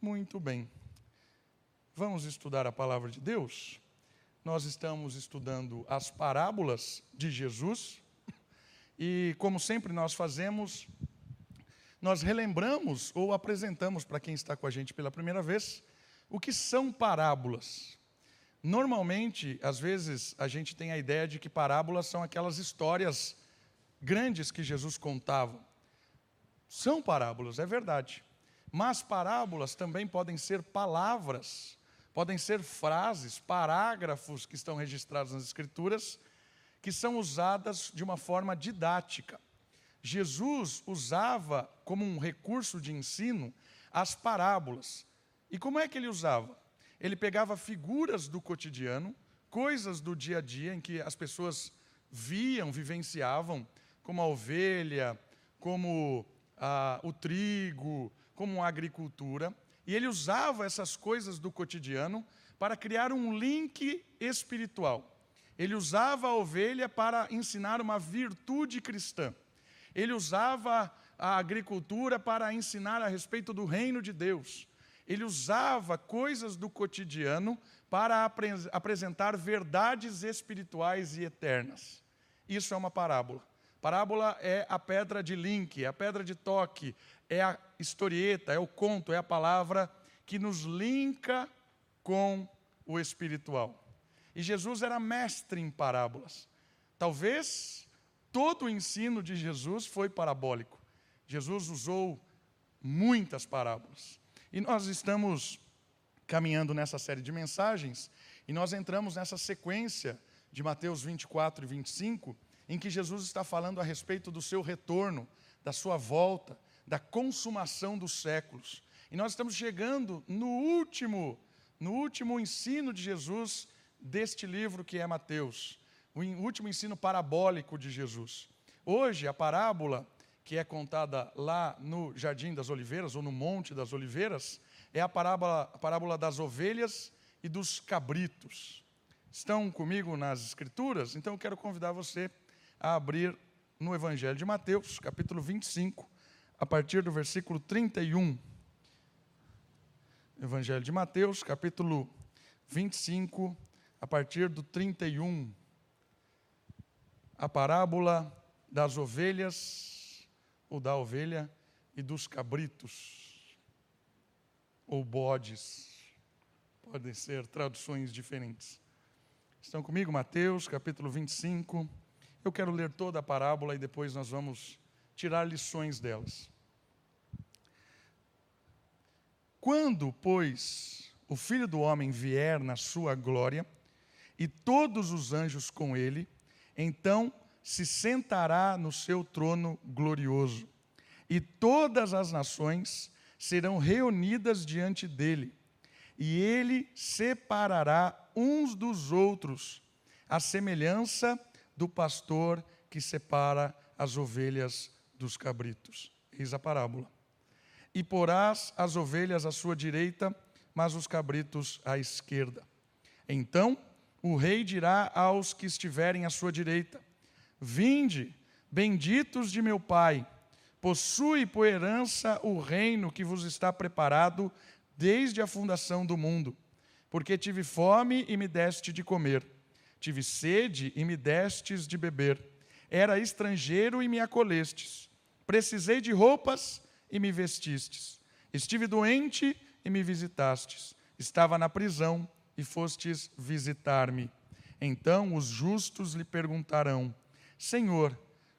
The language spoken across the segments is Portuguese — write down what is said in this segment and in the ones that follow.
Muito bem. Vamos estudar a palavra de Deus? Nós estamos estudando as parábolas de Jesus e, como sempre nós fazemos, nós relembramos ou apresentamos para quem está com a gente pela primeira vez o que são parábolas. Normalmente, às vezes, a gente tem a ideia de que parábolas são aquelas histórias grandes que Jesus contava. São parábolas, é verdade. Mas parábolas também podem ser palavras, podem ser frases, parágrafos que estão registrados nas Escrituras, que são usadas de uma forma didática. Jesus usava como um recurso de ensino as parábolas. E como é que ele usava? Ele pegava figuras do cotidiano, coisas do dia a dia em que as pessoas viam, vivenciavam, como a ovelha, como ah, o trigo, como a agricultura, e ele usava essas coisas do cotidiano para criar um link espiritual. Ele usava a ovelha para ensinar uma virtude cristã. Ele usava a agricultura para ensinar a respeito do reino de Deus. Ele usava coisas do cotidiano para apre apresentar verdades espirituais e eternas. Isso é uma parábola. Parábola é a pedra de link, é a pedra de toque, é a historieta, é o conto, é a palavra que nos linka com o espiritual. E Jesus era mestre em parábolas. Talvez todo o ensino de Jesus foi parabólico. Jesus usou muitas parábolas. E nós estamos caminhando nessa série de mensagens e nós entramos nessa sequência de Mateus 24 e 25, em que Jesus está falando a respeito do seu retorno, da sua volta, da consumação dos séculos. E nós estamos chegando no último, no último ensino de Jesus deste livro que é Mateus, o último ensino parabólico de Jesus. Hoje, a parábola que é contada lá no Jardim das Oliveiras, ou no Monte das Oliveiras, é a parábola, a parábola das ovelhas e dos cabritos. Estão comigo nas Escrituras? Então eu quero convidar você a abrir no Evangelho de Mateus, capítulo 25, a partir do versículo 31. Evangelho de Mateus, capítulo 25, a partir do 31. A parábola das ovelhas, ou da ovelha e dos cabritos, ou bodes, podem ser traduções diferentes. Estão comigo? Mateus, capítulo 25. Eu quero ler toda a parábola e depois nós vamos tirar lições delas. Quando, pois, o filho do homem vier na sua glória, e todos os anjos com ele, então se sentará no seu trono glorioso, e todas as nações serão reunidas diante dele, e ele separará uns dos outros, a semelhança do pastor que separa as ovelhas dos cabritos. Eis a parábola. E porás as ovelhas à sua direita, mas os cabritos à esquerda. Então o rei dirá aos que estiverem à sua direita: Vinde, benditos de meu Pai, possui por herança o reino que vos está preparado desde a fundação do mundo. Porque tive fome e me deste de comer, tive sede e me destes de beber, era estrangeiro e me acolestes, precisei de roupas e me vestistes, estive doente e me visitastes, estava na prisão e fostes visitar-me. Então os justos lhe perguntarão: Senhor,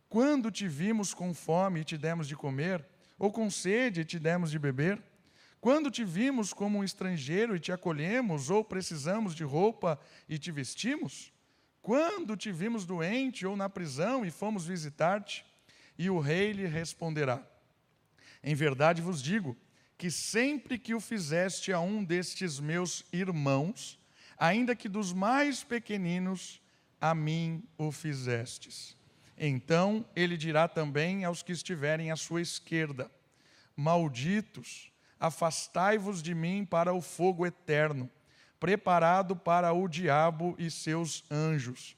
quando te vimos com fome e te demos de comer, ou com sede e te demos de beber? Quando te vimos como um estrangeiro e te acolhemos, ou precisamos de roupa e te vestimos? Quando te vimos doente ou na prisão e fomos visitar-te? E o rei lhe responderá: Em verdade vos digo, que sempre que o fizeste a um destes meus irmãos, ainda que dos mais pequeninos, a mim o fizestes. Então ele dirá também aos que estiverem à sua esquerda: Malditos, afastai-vos de mim para o fogo eterno, preparado para o diabo e seus anjos.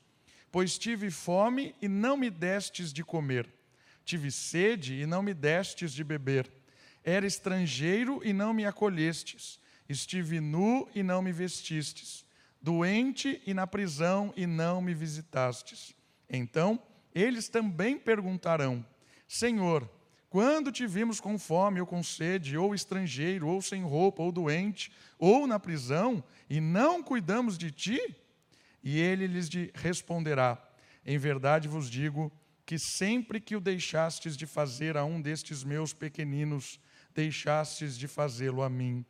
Pois tive fome e não me destes de comer, tive sede e não me destes de beber Era estrangeiro e não me acolhestes. Estive nu e não me vestistes. Doente e na prisão e não me visitastes. Então eles também perguntarão: Senhor, quando te vimos com fome ou com sede, ou estrangeiro, ou sem roupa, ou doente, ou na prisão, e não cuidamos de ti? E ele lhes responderá: Em verdade vos digo que sempre que o deixastes de fazer a um destes meus pequeninos, deixastes de fazê-lo a mim.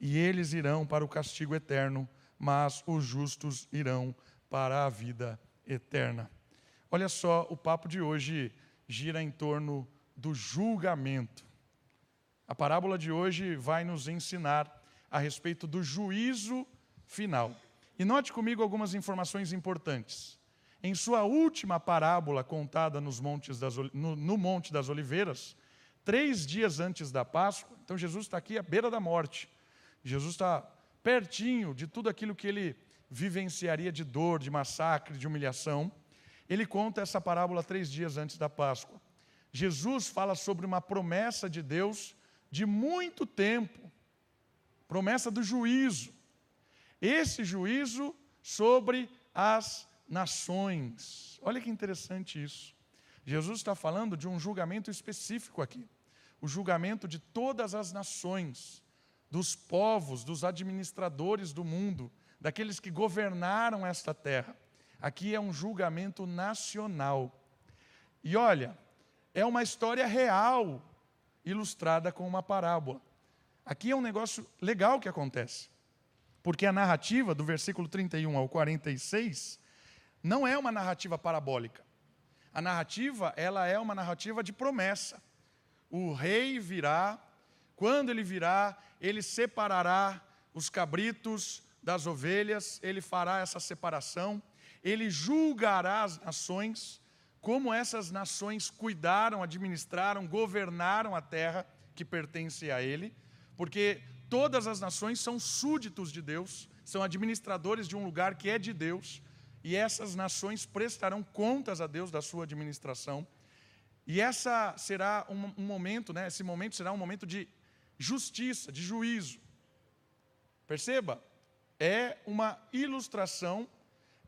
E eles irão para o castigo eterno, mas os justos irão para a vida eterna. Olha só, o papo de hoje gira em torno do julgamento. A parábola de hoje vai nos ensinar a respeito do juízo final. E note comigo algumas informações importantes. Em sua última parábola contada nos montes das, no, no Monte das Oliveiras, três dias antes da Páscoa, então Jesus está aqui à beira da morte. Jesus está pertinho de tudo aquilo que ele vivenciaria de dor, de massacre, de humilhação. Ele conta essa parábola três dias antes da Páscoa. Jesus fala sobre uma promessa de Deus de muito tempo promessa do juízo. Esse juízo sobre as nações. Olha que interessante isso. Jesus está falando de um julgamento específico aqui. O julgamento de todas as nações, dos povos, dos administradores do mundo, daqueles que governaram esta terra. Aqui é um julgamento nacional. E olha, é uma história real, ilustrada com uma parábola. Aqui é um negócio legal que acontece, porque a narrativa do versículo 31 ao 46 não é uma narrativa parabólica. A narrativa, ela é uma narrativa de promessa. O rei virá, quando ele virá, ele separará os cabritos das ovelhas, ele fará essa separação, ele julgará as nações, como essas nações cuidaram, administraram, governaram a terra que pertence a ele, porque todas as nações são súditos de Deus, são administradores de um lugar que é de Deus, e essas nações prestarão contas a Deus da sua administração. E essa será um, um momento, né, esse momento será um momento de justiça, de juízo. Perceba, é uma ilustração,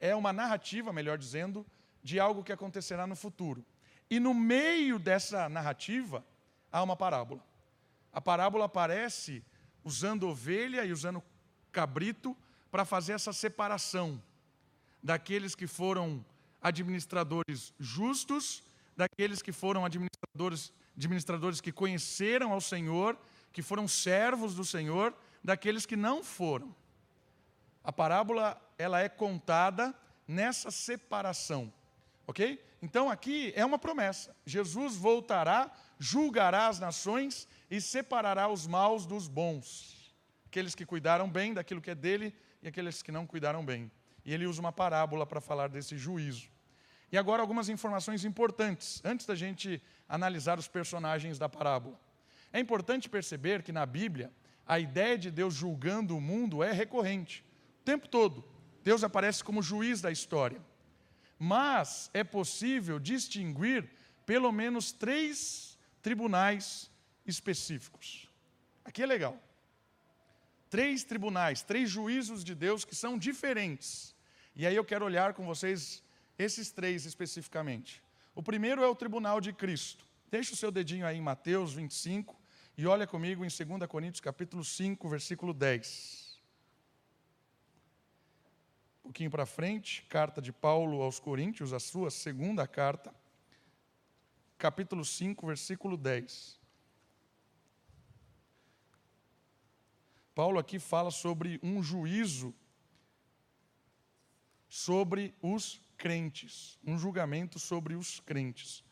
é uma narrativa, melhor dizendo, de algo que acontecerá no futuro. E no meio dessa narrativa há uma parábola. A parábola aparece usando ovelha e usando cabrito para fazer essa separação daqueles que foram administradores justos, daqueles que foram administradores, administradores que conheceram ao Senhor, que foram servos do Senhor, daqueles que não foram. A parábola ela é contada nessa separação. Ok? Então aqui é uma promessa. Jesus voltará, julgará as nações e separará os maus dos bons. Aqueles que cuidaram bem daquilo que é dele e aqueles que não cuidaram bem. E ele usa uma parábola para falar desse juízo. E agora algumas informações importantes, antes da gente analisar os personagens da parábola. É importante perceber que na Bíblia, a ideia de Deus julgando o mundo é recorrente. O tempo todo, Deus aparece como juiz da história mas é possível distinguir pelo menos três tribunais específicos. Aqui é legal. Três tribunais, três juízos de Deus que são diferentes. E aí eu quero olhar com vocês esses três especificamente. O primeiro é o tribunal de Cristo. Deixa o seu dedinho aí em Mateus 25 e olha comigo em 2 Coríntios capítulo 5, versículo 10 um pouquinho para frente, carta de Paulo aos Coríntios, a sua segunda carta, capítulo 5, versículo 10. Paulo aqui fala sobre um juízo sobre os crentes, um julgamento sobre os crentes.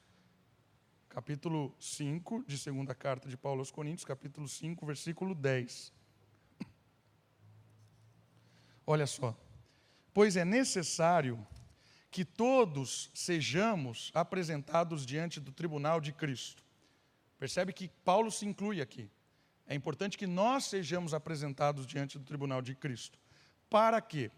Capítulo 5 de segunda carta de Paulo aos Coríntios, capítulo 5, versículo 10. Olha só pois é necessário que todos sejamos apresentados diante do tribunal de Cristo. Percebe que Paulo se inclui aqui. É importante que nós sejamos apresentados diante do tribunal de Cristo. Para quê?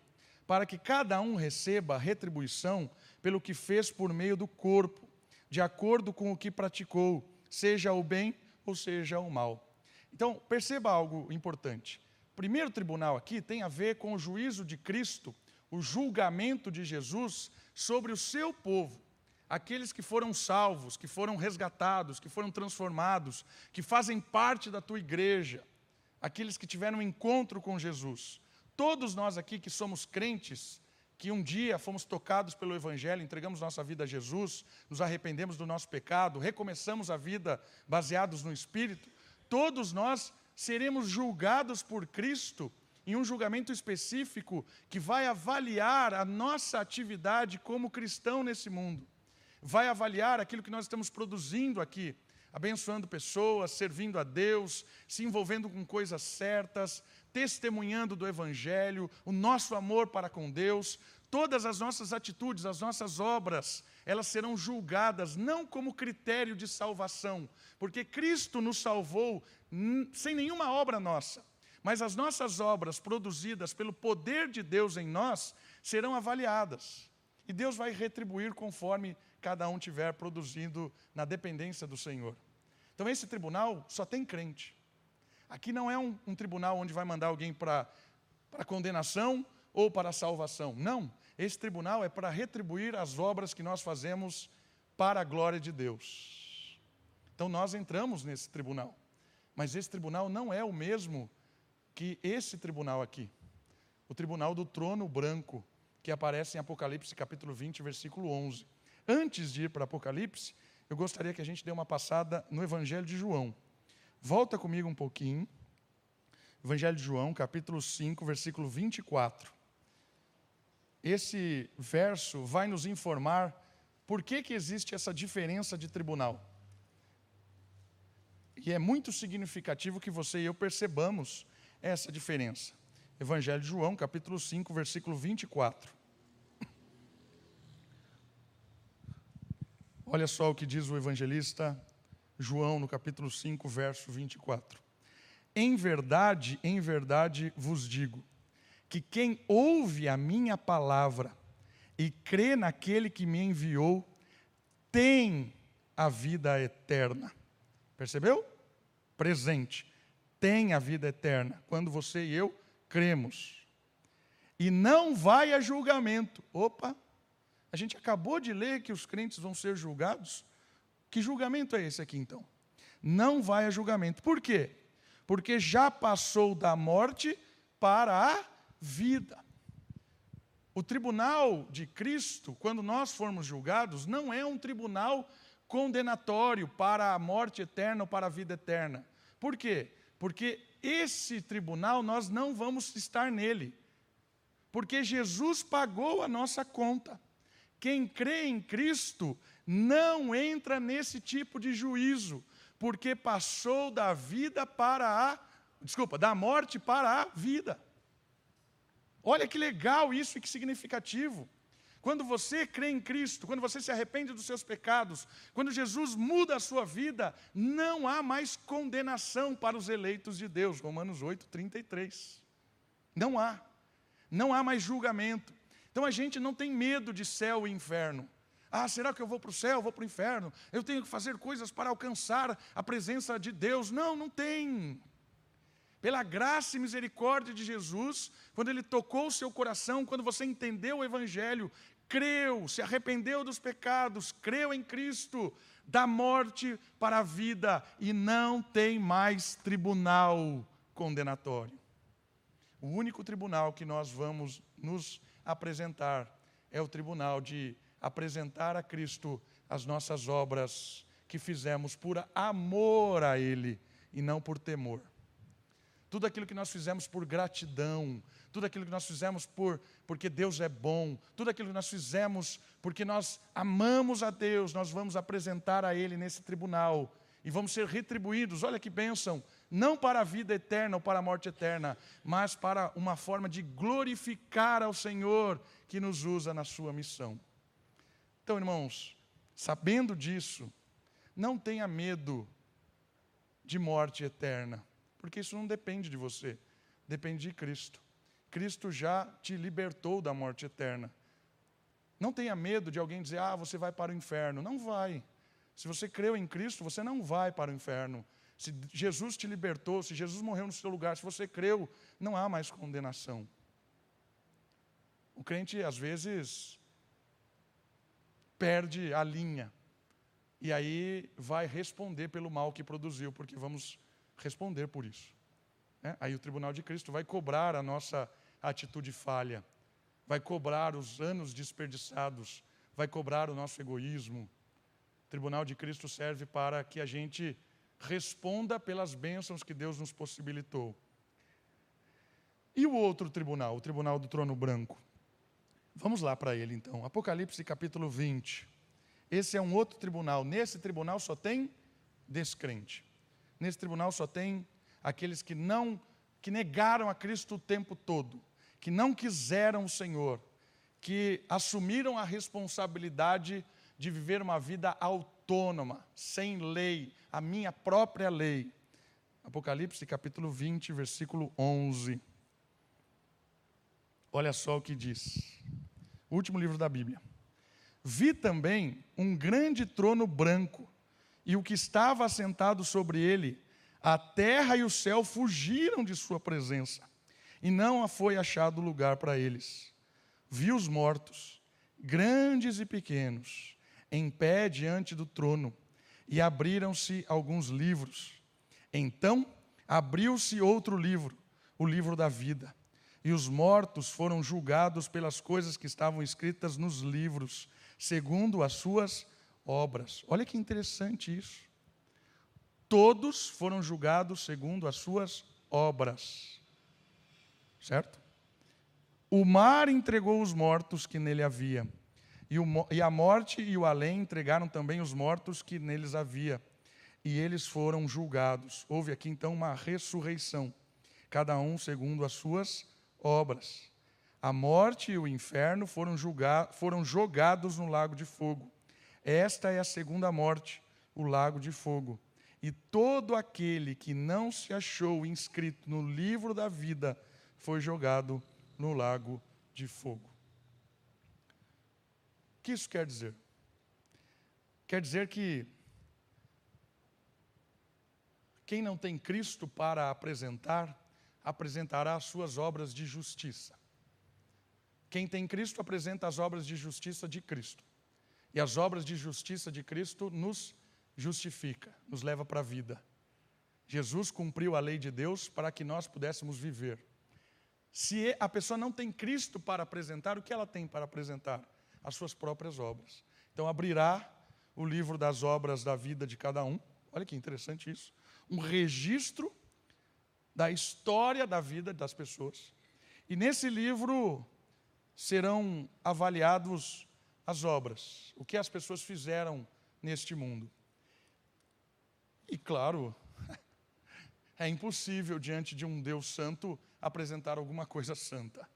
Para que cada um receba retribuição pelo que fez por meio do corpo, de acordo com o que praticou, seja o bem ou seja o mal. Então, perceba algo importante. O primeiro tribunal aqui tem a ver com o juízo de Cristo, o julgamento de Jesus sobre o seu povo aqueles que foram salvos, que foram resgatados, que foram transformados, que fazem parte da tua igreja, aqueles que tiveram um encontro com Jesus. Todos nós aqui que somos crentes, que um dia fomos tocados pelo Evangelho, entregamos nossa vida a Jesus, nos arrependemos do nosso pecado, recomeçamos a vida baseados no Espírito, todos nós seremos julgados por Cristo em um julgamento específico que vai avaliar a nossa atividade como cristão nesse mundo. Vai avaliar aquilo que nós estamos produzindo aqui, abençoando pessoas, servindo a Deus, se envolvendo com coisas certas, testemunhando do Evangelho, o nosso amor para com Deus, todas as nossas atitudes, as nossas obras, elas serão julgadas não como critério de salvação, porque Cristo nos salvou sem nenhuma obra nossa, mas as nossas obras produzidas pelo poder de Deus em nós serão avaliadas. E Deus vai retribuir conforme cada um tiver produzindo na dependência do Senhor. Então, esse tribunal só tem crente. Aqui não é um, um tribunal onde vai mandar alguém para condenação ou para salvação. Não. Esse tribunal é para retribuir as obras que nós fazemos para a glória de Deus. Então, nós entramos nesse tribunal. Mas esse tribunal não é o mesmo que esse tribunal aqui. O tribunal do trono branco, que aparece em Apocalipse capítulo 20, versículo 11. Antes de ir para Apocalipse, eu gostaria que a gente dê uma passada no Evangelho de João. Volta comigo um pouquinho. Evangelho de João, capítulo 5, versículo 24. Esse verso vai nos informar por que, que existe essa diferença de tribunal. E é muito significativo que você e eu percebamos essa diferença. Evangelho de João, capítulo 5, versículo 24. Olha só o que diz o evangelista João no capítulo 5, verso 24. Em verdade, em verdade vos digo, que quem ouve a minha palavra e crê naquele que me enviou, tem a vida eterna. Percebeu? Presente. Tem a vida eterna. Quando você e eu cremos. E não vai a julgamento. Opa! A gente acabou de ler que os crentes vão ser julgados. Que julgamento é esse aqui então? Não vai a julgamento. Por quê? Porque já passou da morte para a vida. O tribunal de Cristo, quando nós formos julgados, não é um tribunal condenatório para a morte eterna ou para a vida eterna. Por quê? Porque esse tribunal nós não vamos estar nele. Porque Jesus pagou a nossa conta. Quem crê em Cristo não entra nesse tipo de juízo, porque passou da vida para a, desculpa, da morte para a vida. Olha que legal isso e que significativo. Quando você crê em Cristo, quando você se arrepende dos seus pecados, quando Jesus muda a sua vida, não há mais condenação para os eleitos de Deus. Romanos 8, 33. Não há. Não há mais julgamento. Então a gente não tem medo de céu e inferno. Ah, será que eu vou para o céu, vou para o inferno? Eu tenho que fazer coisas para alcançar a presença de Deus. Não, não tem. Pela graça e misericórdia de Jesus, quando Ele tocou o seu coração, quando você entendeu o Evangelho, creu, se arrependeu dos pecados, creu em Cristo, da morte para a vida, e não tem mais tribunal condenatório. O único tribunal que nós vamos nos apresentar. É o tribunal de apresentar a Cristo as nossas obras que fizemos por amor a Ele e não por temor. Tudo aquilo que nós fizemos por gratidão, tudo aquilo que nós fizemos por porque Deus é bom, tudo aquilo que nós fizemos porque nós amamos a Deus, nós vamos apresentar a Ele nesse tribunal e vamos ser retribuídos. Olha que bênção! não para a vida eterna ou para a morte eterna, mas para uma forma de glorificar ao Senhor que nos usa na sua missão. Então, irmãos, sabendo disso, não tenha medo de morte eterna, porque isso não depende de você, depende de Cristo. Cristo já te libertou da morte eterna. Não tenha medo de alguém dizer, ah, você vai para o inferno. Não vai. Se você creu em Cristo, você não vai para o inferno Se Jesus te libertou, se Jesus morreu no seu lugar, se você creu, não há mais condenação. O crente, às vezes, perde a linha. E aí vai responder pelo mal que produziu, porque vamos responder por isso. Né? Aí o tribunal de Cristo vai cobrar a nossa atitude falha, vai cobrar os anos desperdiçados, vai cobrar o nosso egoísmo. O tribunal de Cristo serve para que a gente responda pelas bênçãos que Deus nos possibilitou. E o outro tribunal, o tribunal do trono branco? Vamos lá para ele então. Apocalipse capítulo 20. Esse é um outro tribunal. Nesse tribunal só tem descrente. Nesse tribunal só tem aqueles que não que negaram a Cristo o tempo todo, que não quiseram o Senhor, que assumiram a responsabilidade de viver uma vida autônoma, sem lei, a minha própria lei. Apocalipse capítulo 20, versículo 11. Olha só o que diz. Último livro da Bíblia. Vi também um grande trono branco, e o que estava assentado sobre ele, a terra e o céu fugiram de sua presença, e não foi achado lugar para eles. Vi os mortos, grandes e pequenos, em pé diante do trono, e abriram-se alguns livros. Então abriu-se outro livro, o livro da vida. E os mortos foram julgados pelas coisas que estavam escritas nos livros, segundo as suas obras. Olha que interessante isso. Todos foram julgados segundo as suas obras. Certo? O mar entregou os mortos que nele havia, e, o, e a morte e o além entregaram também os mortos que neles havia, e eles foram julgados. Houve aqui então uma ressurreição, cada um segundo as suas obras. A morte e o inferno foram, julgar, foram jogados no lago de fogo. Esta é a segunda morte, o lago de fogo. E todo aquele que não se achou inscrito no livro da vida foi jogado no lago de fogo. O que isso quer dizer? Quer dizer que quem não tem Cristo para apresentar, apresentará as suas obras de justiça. Quem tem Cristo apresenta as obras de justiça de Cristo. E as obras de justiça de Cristo nos justifica, nos leva para a vida. Jesus cumpriu a lei de Deus para que nós pudéssemos viver. Se a pessoa não tem Cristo para apresentar, o que ela tem para apresentar? As suas próprias obras. Então abrirá o livro das obras da vida de cada um. Olha que interessante isso. Um registro da história da vida das pessoas. E nesse livro serão avaliados as obras, o que as pessoas fizeram neste mundo. E claro, é impossível diante de um Deus santo apresentar alguma coisa santa.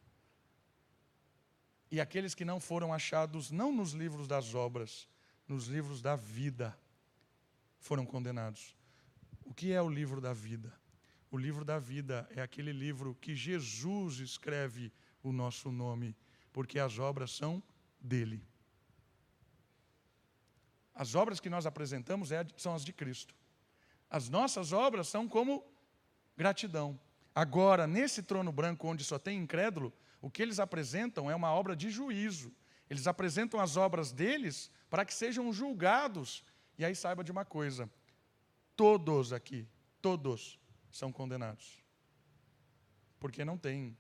E aqueles que não foram achados, não nos livros das obras, nos livros da vida, foram condenados. O que é o livro da vida? O livro da vida é aquele livro que Jesus escreve o nosso nome porque as obras são dele. As obras que nós apresentamos é são as de Cristo. As nossas obras são como gratidão. Agora, nesse trono branco onde só tem incrédulo, o que eles apresentam é uma obra de juízo. Eles apresentam as obras deles para que sejam julgados. E aí saiba de uma coisa: todos aqui, todos são condenados. Porque não tem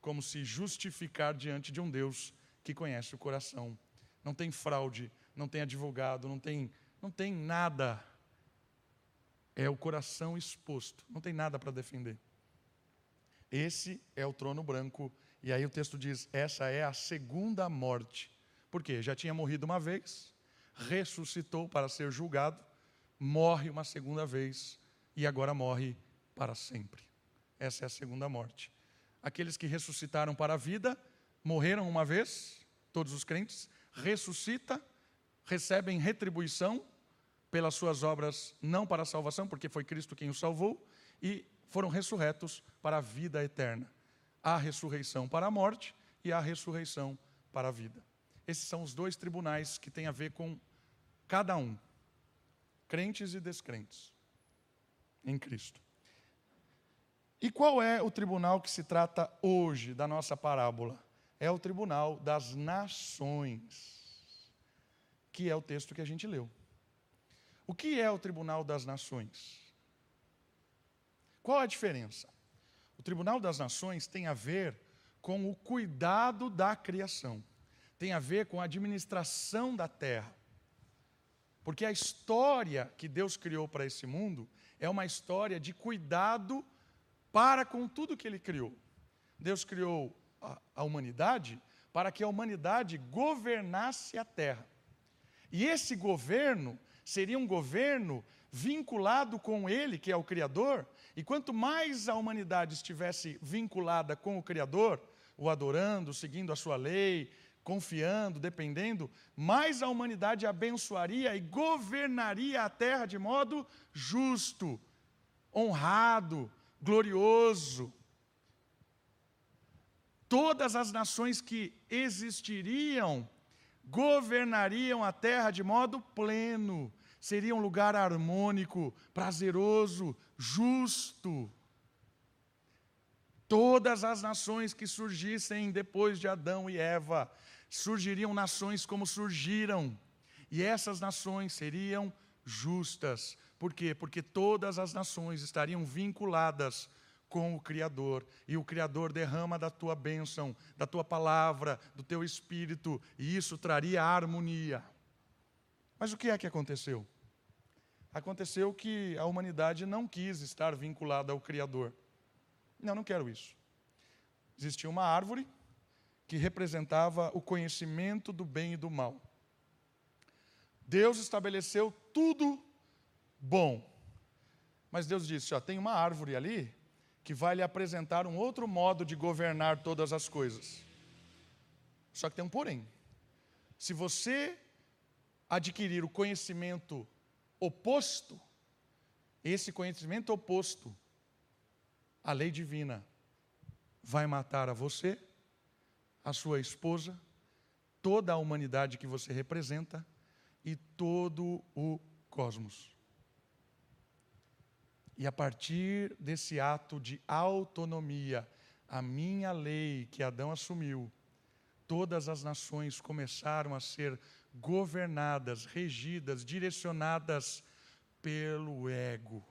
como se justificar diante de um Deus que conhece o coração. Não tem fraude, não tem advogado, não tem, não tem nada. É o coração exposto, não tem nada para defender. Esse é o trono branco, e aí o texto diz: essa é a segunda morte. Por quê? Já tinha morrido uma vez, ressuscitou para ser julgado, morre uma segunda vez e agora morre para sempre. Essa é a segunda morte aqueles que ressuscitaram para a vida, morreram uma vez, todos os crentes, ressuscita, recebem retribuição pelas suas obras, não para a salvação, porque foi Cristo quem os salvou, e foram ressurretos para a vida eterna. Há ressurreição para a morte e há ressurreição para a vida. Esses são os dois tribunais que têm a ver com cada um, crentes e descrentes. em Cristo. E qual é o tribunal que se trata hoje da nossa parábola? É o tribunal das nações, que é o texto que a gente leu. O que é o tribunal das nações? Qual a diferença? O tribunal das nações tem a ver com o cuidado da criação, tem a ver com a administração da terra. Porque a história que Deus criou para esse mundo é uma história de cuidado para com tudo que Ele criou. Deus criou a, a humanidade para que a humanidade governasse a terra. E esse governo seria um governo vinculado com Ele, que é o Criador, e quanto mais a humanidade estivesse vinculada com o Criador, o adorando, seguindo a sua lei, confiando, dependendo, mais a humanidade abençoaria e governaria a terra de modo justo, honrado, glorioso. Todas as nações que existiriam governariam a terra de modo pleno, seria um lugar harmônico, prazeroso, justo. Todas as nações que surgissem depois de Adão e Eva, surgiriam nações como surgiram, e essas nações seriam justas. Por quê? Porque todas as nações estariam vinculadas com o Criador, e o Criador derrama da tua bênção, da tua palavra, do teu espírito, e isso traria harmonia. Mas o que é que aconteceu? Aconteceu que a humanidade não quis estar vinculada ao Criador. Não, não quero isso. Existia uma árvore que representava o conhecimento do bem e do mal. Deus estabeleceu tudo bom. Mas Deus disse: ó, tem uma árvore ali que vai lhe apresentar um outro modo de governar todas as coisas. Só que tem um porém. Se você adquirir o conhecimento oposto, esse conhecimento oposto à lei divina vai matar a você, a sua esposa, toda a humanidade que você representa e todo o cosmos. E a partir desse ato de autonomia, a minha lei que Adão assumiu, todas as nações começaram a ser governadas, regidas, direcionadas pelo ego.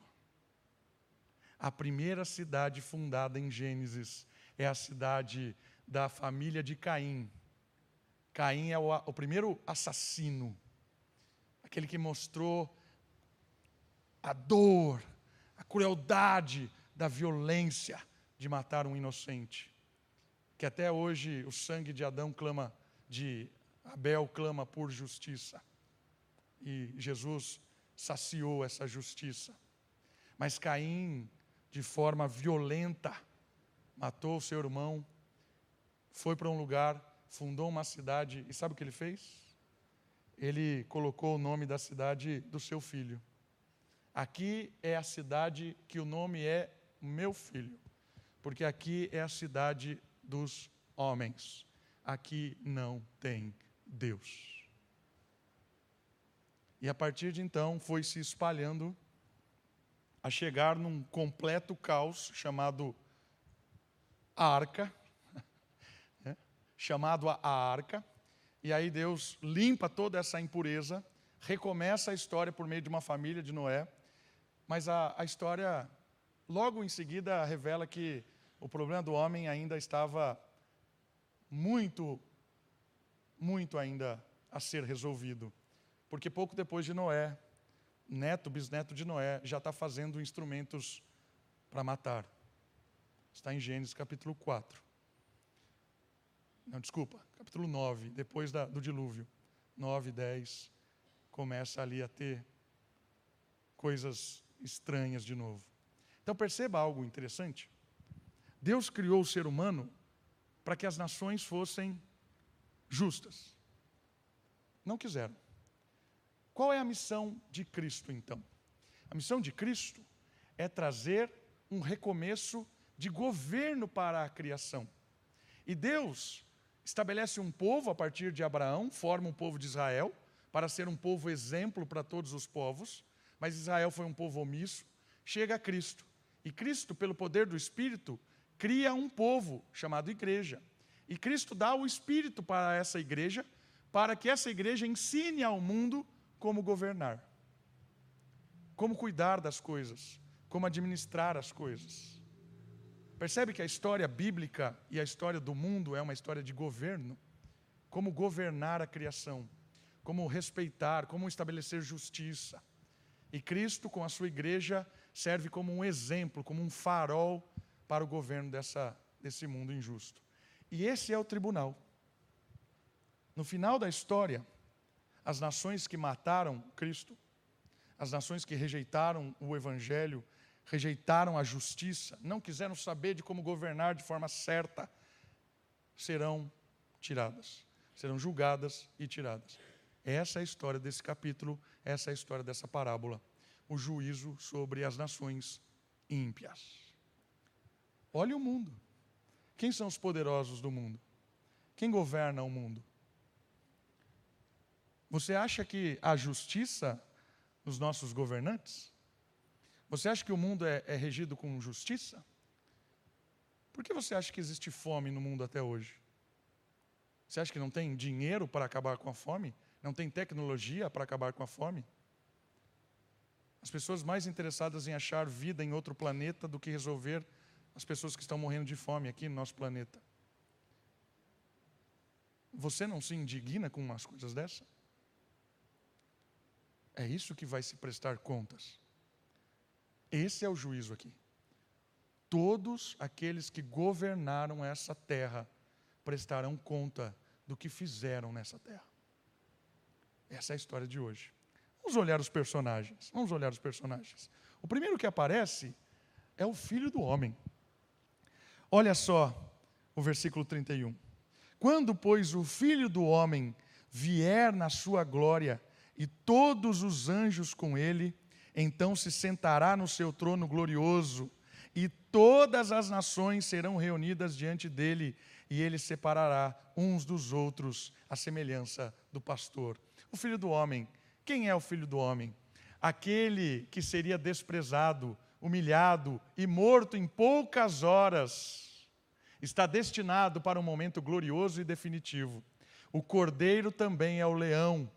A primeira cidade fundada em Gênesis é a cidade da família de Caim. Caim é o, o primeiro assassino, aquele que mostrou a dor, crueldade da violência de matar um inocente. Que até hoje o sangue de Adão clama de Abel clama por justiça. E Jesus saciou essa justiça. Mas Caim, de forma violenta, matou o seu irmão, foi para um lugar, fundou uma cidade, e sabe o que ele fez? Ele colocou o nome da cidade do seu filho. Aqui é a cidade que o nome é meu filho, porque aqui é a cidade dos homens. Aqui não tem Deus. E a partir de então foi se espalhando a chegar num completo caos chamado a arca, né? chamado a arca, e aí Deus limpa toda essa impureza, recomeça a história por meio de uma família de Noé, mas a, a história logo em seguida revela que o problema do homem ainda estava muito muito ainda a ser resolvido. Porque pouco depois de Noé, neto, bisneto de Noé, já está fazendo instrumentos para matar. Está em Gênesis capítulo 4. Não, desculpa, capítulo 9, depois da, do dilúvio. 9, 10, começa ali a ter coisas estranhas de novo. Então perceba algo interessante. Deus criou o ser humano para que as nações fossem justas. Não quiseram. Qual é a missão de Cristo, então? A missão de Cristo é trazer um recomeço de governo para a criação. E Deus estabelece um povo a partir de Abraão, forma um povo de Israel, para ser um povo exemplo para todos os povos, mas Israel foi um povo omisso, chega Cristo. E Cristo, pelo poder do Espírito, cria um povo chamado igreja. E Cristo dá o Espírito para essa igreja, para que essa igreja ensine ao mundo como governar, como cuidar das coisas, como administrar as coisas. Percebe que a história bíblica e a história do mundo é uma história de governo? Como governar a criação, como respeitar, como estabelecer justiça. E Cristo, com a sua igreja, serve como um exemplo, como um farol para o governo dessa, desse mundo injusto. E esse é o tribunal. No final da história, as nações que mataram Cristo, as nações que rejeitaram o Evangelho, rejeitaram a justiça, não quiseram saber de como governar de forma certa, serão tiradas, serão julgadas e tiradas. Essa é a história desse capítulo, essa é a história dessa parábola o juízo sobre as nações ímpias. Olhe o mundo. Quem são os poderosos do mundo? Quem governa o mundo? Você acha que há justiça nos nossos governantes? Você acha que o mundo é, é regido com justiça? Por que você acha que existe fome no mundo até hoje? Você acha que não tem dinheiro para acabar com a fome? Não tem tecnologia para acabar com a fome? As pessoas mais interessadas em achar vida em outro planeta do que resolver as pessoas que estão morrendo de fome aqui no nosso planeta. Você não se indigna com umas coisas dessa? É isso que vai se prestar contas. Esse é o juízo aqui. Todos aqueles que governaram essa terra prestarão conta do que fizeram nessa terra. Essa é a história de hoje. Vamos olhar os personagens. Vamos olhar os personagens. O primeiro que aparece é o filho do homem. Olha só o versículo 31. Quando, pois, o filho do homem vier na sua glória e todos os anjos com ele, então se sentará no seu trono glorioso e todas as nações serão reunidas diante dele e ele separará uns dos outros, à semelhança do pastor. O filho do homem quem é o filho do homem? Aquele que seria desprezado, humilhado e morto em poucas horas, está destinado para um momento glorioso e definitivo. O cordeiro também é o leão.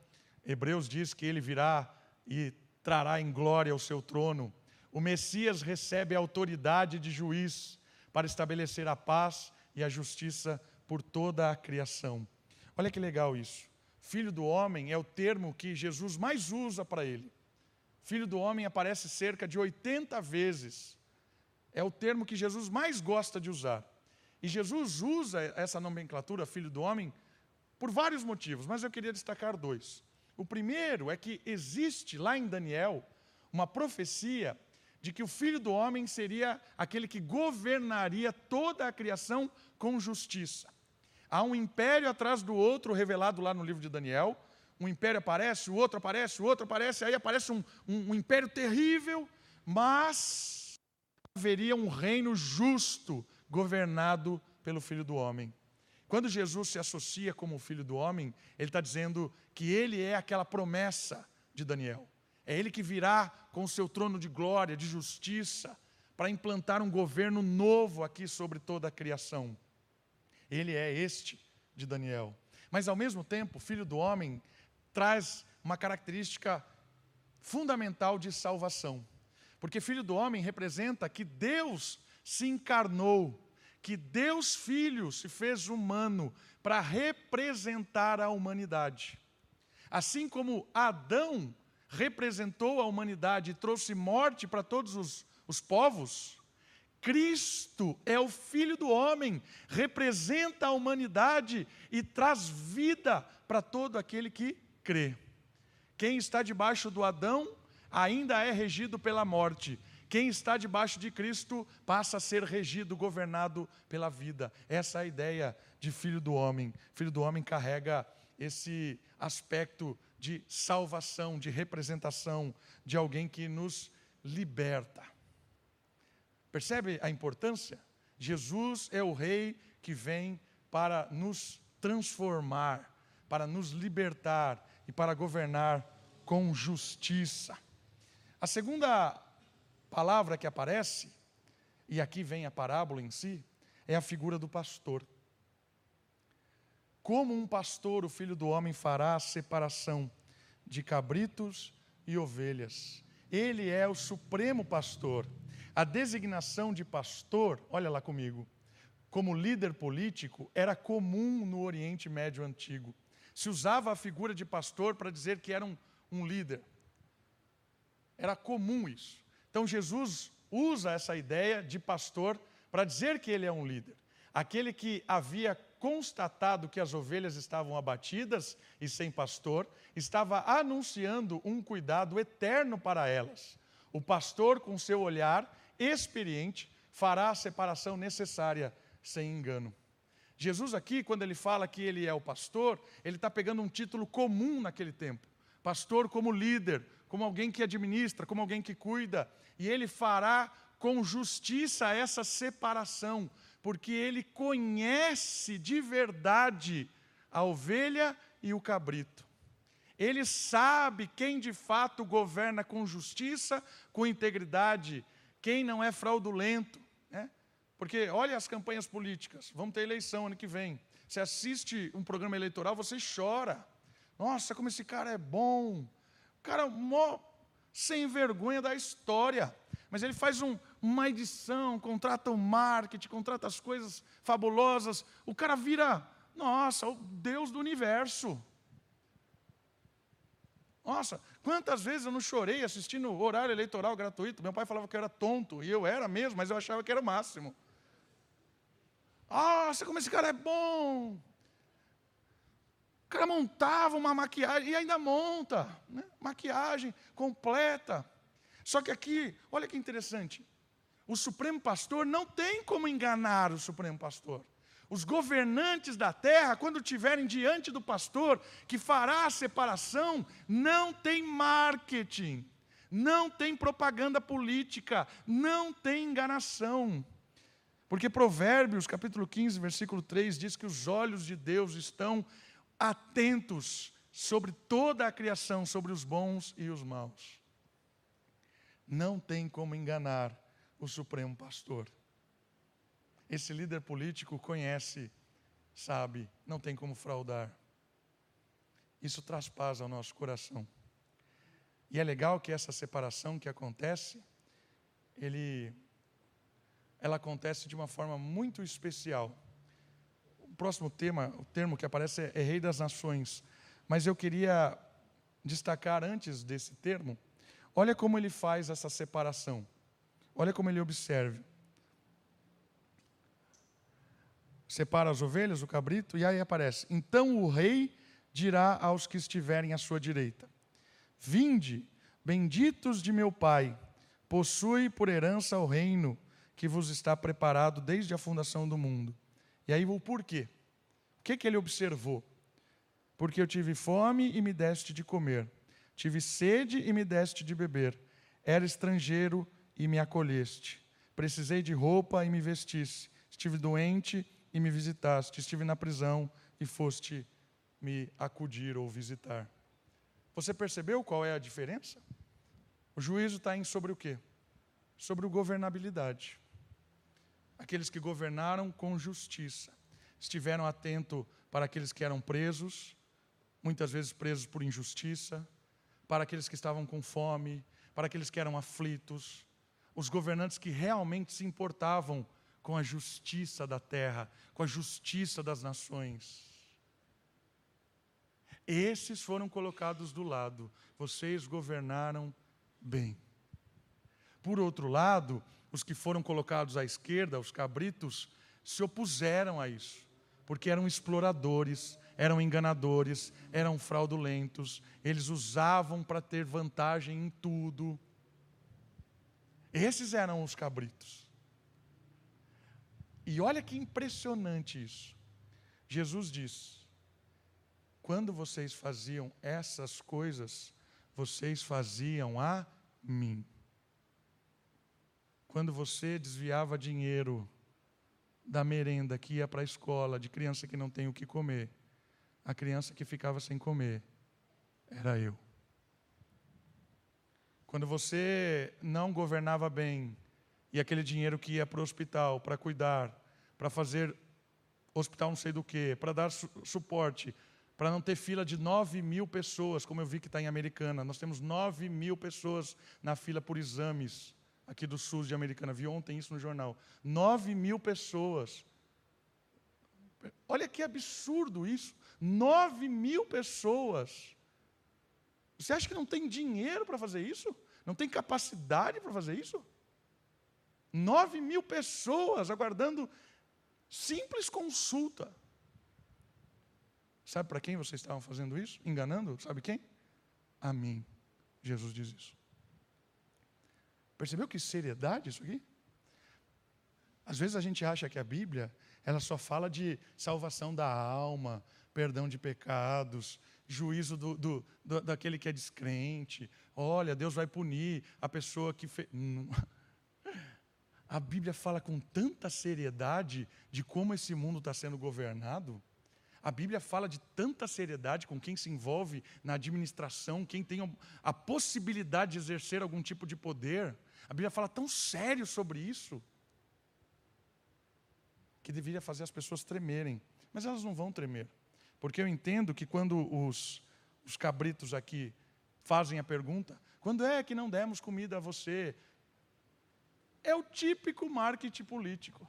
Hebreus diz que ele virá e trará em glória o seu trono. O Messias recebe a autoridade de juiz para estabelecer a paz e a justiça por toda a criação. Olha que legal isso. Filho do homem é o termo que Jesus mais usa para ele. Filho do homem aparece cerca de 80 vezes. É o termo que Jesus mais gosta de usar. E Jesus usa essa nomenclatura, filho do homem, por vários motivos, mas eu queria destacar dois. O primeiro é que existe lá em Daniel uma profecia de que o filho do homem seria aquele que governaria toda a criação com justiça. Há um império atrás do outro revelado lá no livro de Daniel. Um império aparece, o outro aparece, o outro aparece, aí aparece um, um, um império terrível, mas haveria um reino justo governado pelo Filho do Homem. Quando Jesus se associa como Filho do Homem, ele está dizendo que ele é aquela promessa de Daniel. É ele que virá com o seu trono de glória, de justiça, para implantar um governo novo aqui sobre toda a criação. Ele é este de Daniel. Mas ao mesmo tempo, filho do homem traz uma característica fundamental de salvação. Porque filho do homem representa que Deus se encarnou, que Deus Filho se fez humano para representar a humanidade. Assim como Adão representou a humanidade e trouxe morte para todos os, os povos, Cristo é o Filho do homem, representa a humanidade e traz vida para todo aquele que crê. Quem está debaixo do Adão ainda é regido pela morte. Quem está debaixo de Cristo passa a ser regido, governado pela vida. Essa é a ideia de filho do homem. Filho do homem carrega esse aspecto de salvação, de representação, de alguém que nos liberta. Percebe a importância? Jesus é o Rei que vem para nos transformar, para nos libertar e para governar com justiça. A segunda palavra que aparece, e aqui vem a parábola em si, é a figura do pastor. Como um pastor, o filho do homem fará a separação de cabritos e ovelhas. Ele é o supremo pastor. A designação de pastor, olha lá comigo, como líder político, era comum no Oriente Médio Antigo. Se usava a figura de pastor para dizer que era um, um líder. Era comum isso. Então Jesus usa essa ideia de pastor para dizer que ele é um líder. Aquele que havia constatado que as ovelhas estavam abatidas e sem pastor, estava anunciando um cuidado eterno para elas. O pastor, com seu olhar experiente, fará a separação necessária sem engano. Jesus, aqui, quando ele fala que ele é o pastor, ele está pegando um título comum naquele tempo. Pastor como líder, como alguém que administra, como alguém que cuida. E ele fará com justiça essa separação, porque ele conhece de verdade a ovelha e o cabrito. Ele sabe quem de fato governa com justiça, com integridade, quem não é fraudulento. Né? Porque olha as campanhas políticas, vamos ter eleição ano que vem. Você assiste um programa eleitoral, você chora. Nossa, como esse cara é bom. O cara mó sem vergonha da história. Mas ele faz um, uma edição, contrata o um marketing, contrata as coisas fabulosas. O cara vira, nossa, o Deus do universo. Nossa, quantas vezes eu não chorei assistindo horário eleitoral gratuito? Meu pai falava que eu era tonto, e eu era mesmo, mas eu achava que era o máximo. Nossa, como esse cara é bom! O cara montava uma maquiagem, e ainda monta, né? maquiagem completa. Só que aqui, olha que interessante, o Supremo Pastor não tem como enganar o Supremo Pastor. Os governantes da terra, quando estiverem diante do pastor que fará a separação, não tem marketing, não tem propaganda política, não tem enganação. Porque Provérbios, capítulo 15, versículo 3, diz que os olhos de Deus estão atentos sobre toda a criação, sobre os bons e os maus. Não tem como enganar o Supremo Pastor. Esse líder político conhece, sabe, não tem como fraudar. Isso traz paz ao nosso coração. E é legal que essa separação que acontece, ele, ela acontece de uma forma muito especial. O próximo tema, o termo que aparece é, é Rei das Nações. Mas eu queria destacar antes desse termo, olha como ele faz essa separação. Olha como ele observa. Separa as ovelhas, o cabrito, e aí aparece: Então o rei dirá aos que estiverem à sua direita: Vinde, benditos de meu Pai, possui por herança o reino que vos está preparado desde a fundação do mundo. E aí o porquê? O que, que ele observou? Porque eu tive fome e me deste de comer, tive sede e me deste de beber, era estrangeiro e me acolheste, precisei de roupa e me vestisse, estive doente e me visitaste, estive na prisão e foste me acudir ou visitar. Você percebeu qual é a diferença? O juízo está em sobre o quê? Sobre o governabilidade. Aqueles que governaram com justiça, estiveram atentos para aqueles que eram presos, muitas vezes presos por injustiça, para aqueles que estavam com fome, para aqueles que eram aflitos, os governantes que realmente se importavam com a justiça da terra, com a justiça das nações. Esses foram colocados do lado, vocês governaram bem. Por outro lado, os que foram colocados à esquerda, os cabritos, se opuseram a isso, porque eram exploradores, eram enganadores, eram fraudulentos, eles usavam para ter vantagem em tudo. Esses eram os cabritos. E olha que impressionante isso. Jesus diz: quando vocês faziam essas coisas, vocês faziam a mim. Quando você desviava dinheiro da merenda que ia para a escola, de criança que não tem o que comer, a criança que ficava sem comer, era eu. Quando você não governava bem e aquele dinheiro que ia para o hospital para cuidar, para fazer hospital não sei do que, para dar su suporte, para não ter fila de 9 mil pessoas, como eu vi que está em Americana. Nós temos 9 mil pessoas na fila por exames aqui do SUS de Americana. Vi ontem isso no jornal. 9 mil pessoas. Olha que absurdo isso. 9 mil pessoas. Você acha que não tem dinheiro para fazer isso? Não tem capacidade para fazer isso? 9 mil pessoas aguardando simples consulta. Sabe para quem vocês estavam fazendo isso? Enganando? Sabe quem? A mim. Jesus diz isso. Percebeu que seriedade isso aqui? Às vezes a gente acha que a Bíblia, ela só fala de salvação da alma, perdão de pecados, juízo do, do, do daquele que é descrente. Olha, Deus vai punir a pessoa que fez. A Bíblia fala com tanta seriedade de como esse mundo está sendo governado. A Bíblia fala de tanta seriedade com quem se envolve na administração, quem tem a possibilidade de exercer algum tipo de poder. A Bíblia fala tão sério sobre isso que deveria fazer as pessoas tremerem. Mas elas não vão tremer. Porque eu entendo que quando os, os cabritos aqui fazem a pergunta: quando é que não demos comida a você? É o típico marketing político.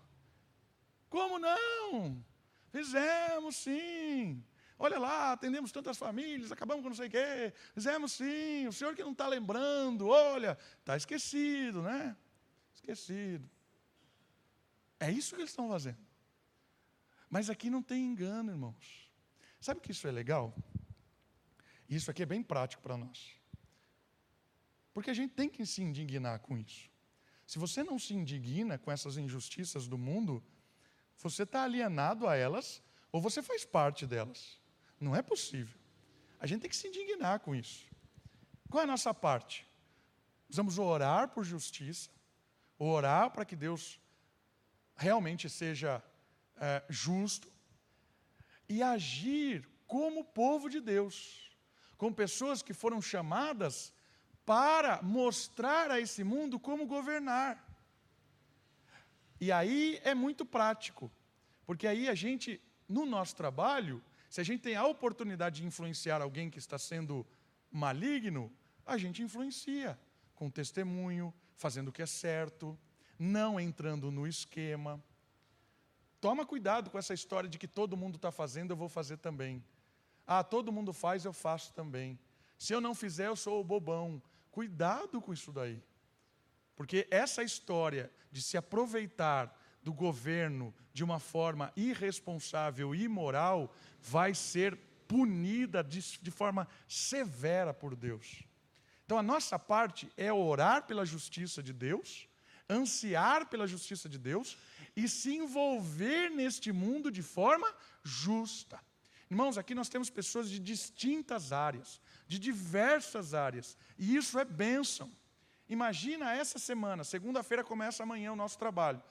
Como não? Fizemos sim. Olha lá, atendemos tantas famílias, acabamos com não sei o quê. Fizemos sim. O senhor que não está lembrando, olha, está esquecido, né? Esquecido. É isso que eles estão fazendo. Mas aqui não tem engano, irmãos. Sabe que isso é legal? Isso aqui é bem prático para nós. Porque a gente tem que se indignar com isso. Se você não se indigna com essas injustiças do mundo, você está alienado a elas ou você faz parte delas. Não é possível. A gente tem que se indignar com isso. Qual é a nossa parte? Vamos orar por justiça, orar para que Deus realmente seja é, justo e agir como povo de Deus, com pessoas que foram chamadas para mostrar a esse mundo como governar. E aí é muito prático, porque aí a gente, no nosso trabalho, se a gente tem a oportunidade de influenciar alguém que está sendo maligno, a gente influencia com testemunho, fazendo o que é certo, não entrando no esquema. Toma cuidado com essa história de que todo mundo está fazendo, eu vou fazer também. Ah, todo mundo faz, eu faço também. Se eu não fizer, eu sou o bobão. Cuidado com isso daí. Porque essa história de se aproveitar do governo de uma forma irresponsável e imoral vai ser punida de, de, forma severa por Deus. Então a nossa parte é orar pela justiça de Deus, ansiar pela justiça de Deus e se envolver neste mundo de forma justa. Irmãos, aqui nós temos pessoas de distintas áreas, de diversas áreas, e isso é bênção. Imagina essa semana, segunda-feira começa amanhã o nosso trabalho.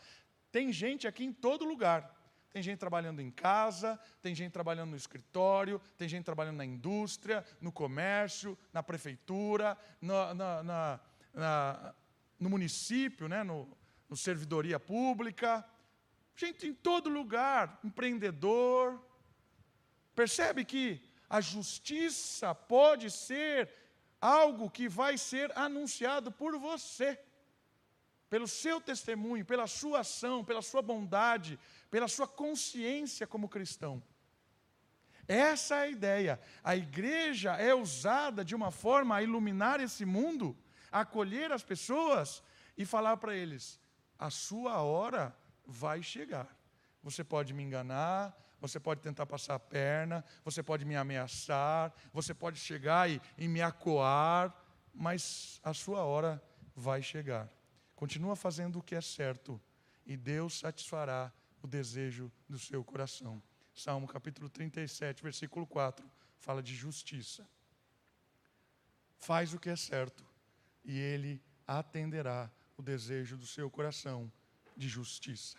Tem gente aqui em todo lugar. Tem gente trabalhando em casa, tem gente trabalhando no escritório, tem gente trabalhando na indústria, no comércio, na prefeitura, na, na, na, no município, né, no, no servidoria pública. Gente em todo lugar, empreendedor. Percebe que a justiça pode ser algo que vai ser anunciado por você, pelo seu testemunho, pela sua ação, pela sua bondade, pela sua consciência como cristão. Essa é a ideia. A igreja é usada de uma forma a iluminar esse mundo, acolher as pessoas e falar para eles: a sua hora vai chegar. Você pode me enganar, você pode tentar passar a perna, você pode me ameaçar, você pode chegar e, e me acoar, mas a sua hora vai chegar. Continua fazendo o que é certo e Deus satisfará o desejo do seu coração. Salmo capítulo 37, versículo 4, fala de justiça. Faz o que é certo e Ele atenderá o desejo do seu coração de justiça.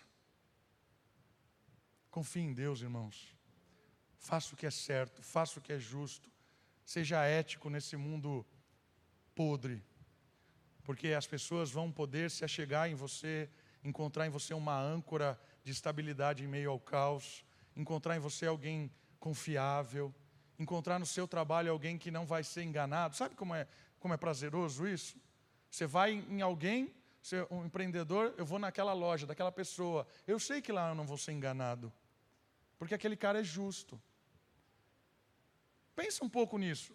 Confie em Deus, irmãos. Faça o que é certo, faça o que é justo. Seja ético nesse mundo podre. porque as pessoas vão poder se achegar em você, encontrar em você uma âncora de estabilidade em meio ao caos, encontrar em você alguém confiável, encontrar no seu trabalho alguém que não vai ser enganado. Sabe como é, como é prazeroso isso? Você vai em alguém, você, um empreendedor, eu vou naquela loja, daquela pessoa, eu sei que lá eu não vou ser enganado, porque aquele cara é justo. Pensa um pouco nisso.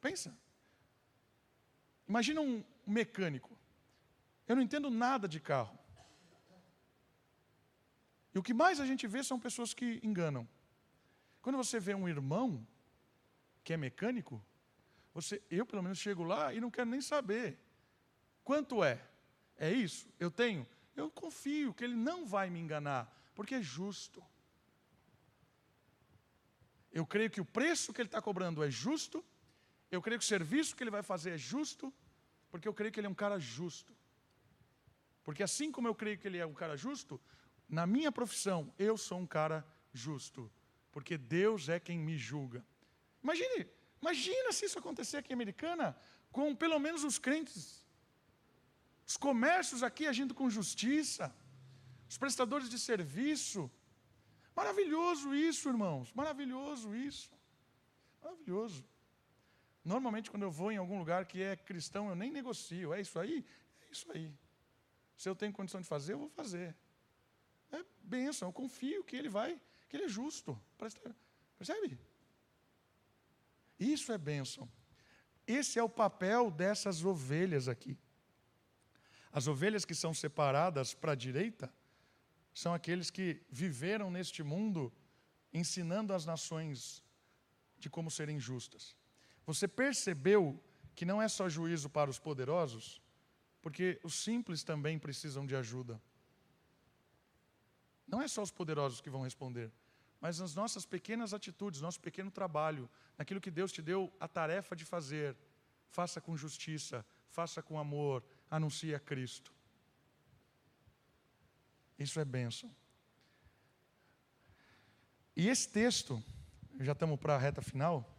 Pensa. Imagina um mecânico. Eu não entendo nada de carro. E o que mais a gente vê são pessoas que enganam. Quando você vê um irmão que é mecânico, você, eu pelo menos chego lá e não quero nem saber. Quanto é? É isso? Eu tenho? Eu confio que ele não vai me enganar, porque é justo. Eu creio que o preço que ele está cobrando é justo eu creio que o serviço que ele vai fazer é justo, porque eu creio que ele é um cara justo. Porque assim como eu creio que ele é um cara justo, na minha profissão eu sou um cara justo, porque Deus é quem me julga. Imagine, imagina se isso acontecer aqui em Americana, com pelo menos os crentes, os comércios aqui agindo com justiça, os prestadores de serviço. Maravilhoso isso, irmãos, maravilhoso isso. Maravilhoso. Normalmente, quando eu vou em algum lugar que é cristão, eu nem negocio. É isso aí? É isso aí. Se eu tenho condição de fazer, eu vou fazer. É bênção, eu confio que ele vai, que ele é justo. Percebe? Isso é bênção. Esse é o papel dessas ovelhas aqui. As ovelhas que são separadas para a direita são aqueles que viveram neste mundo ensinando as nações de como serem justas. Você percebeu que não é só juízo para os poderosos? Porque os simples também precisam de ajuda. Não é só os poderosos que vão responder, mas nas nossas pequenas atitudes, nosso pequeno trabalho, naquilo que Deus te deu a tarefa de fazer. Faça com justiça, faça com amor, anuncie a Cristo. Isso é bênção. E esse texto, já estamos para a reta final,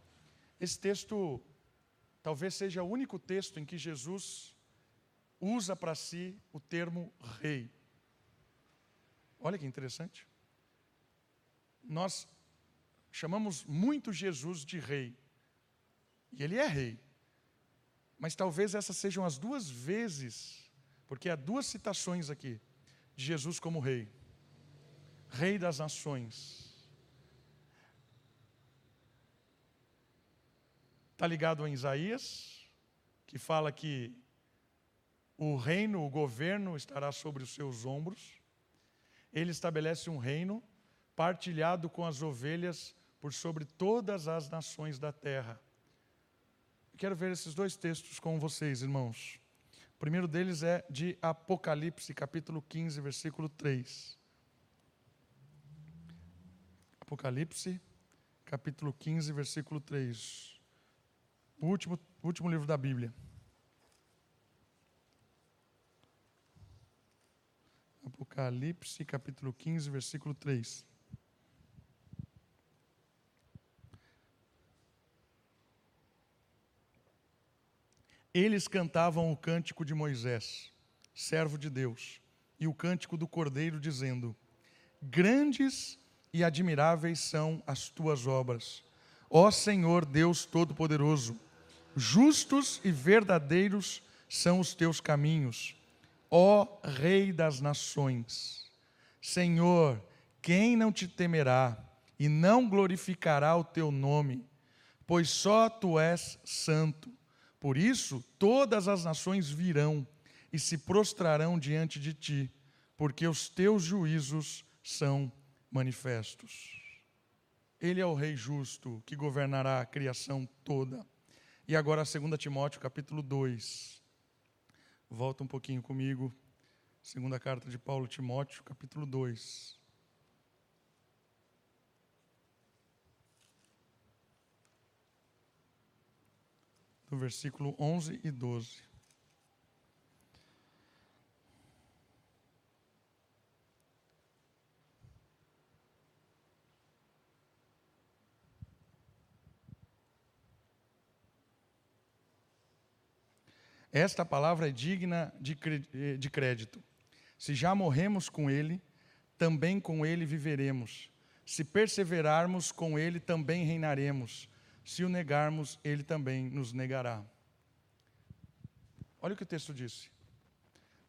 esse texto talvez seja o único texto em que Jesus usa para si o termo rei. Olha que interessante. Nós chamamos muito Jesus de rei. E ele é rei. Mas talvez essas sejam as duas vezes, porque há duas citações aqui de Jesus como rei. Rei das nações. Está ligado a Isaías, que fala que o reino, o governo estará sobre os seus ombros. Ele estabelece um reino partilhado com as ovelhas por sobre todas as nações da terra. Quero ver esses dois textos com vocês, irmãos. O primeiro deles é de Apocalipse, capítulo 15, versículo 3. Apocalipse, capítulo 15, versículo 3. O último, último livro da Bíblia. Apocalipse, capítulo 15, versículo 3. Eles cantavam o cântico de Moisés, servo de Deus, e o cântico do Cordeiro, dizendo: Grandes e admiráveis são as tuas obras, ó Senhor Deus Todo-Poderoso Justos e verdadeiros são os teus caminhos, ó Rei das nações. Senhor, quem não te temerá e não glorificará o teu nome? Pois só tu és santo. Por isso, todas as nações virão e se prostrarão diante de ti, porque os teus juízos são manifestos. Ele é o Rei justo que governará a criação toda. E agora, 2 Timóteo, capítulo 2. Volta um pouquinho comigo. Segunda carta de Paulo Timóteo, capítulo 2. Do versículo 11 e 12. esta palavra é digna de crédito. Se já morremos com Ele, também com Ele viveremos. Se perseverarmos com Ele, também reinaremos. Se o negarmos, Ele também nos negará. Olha o que o texto disse.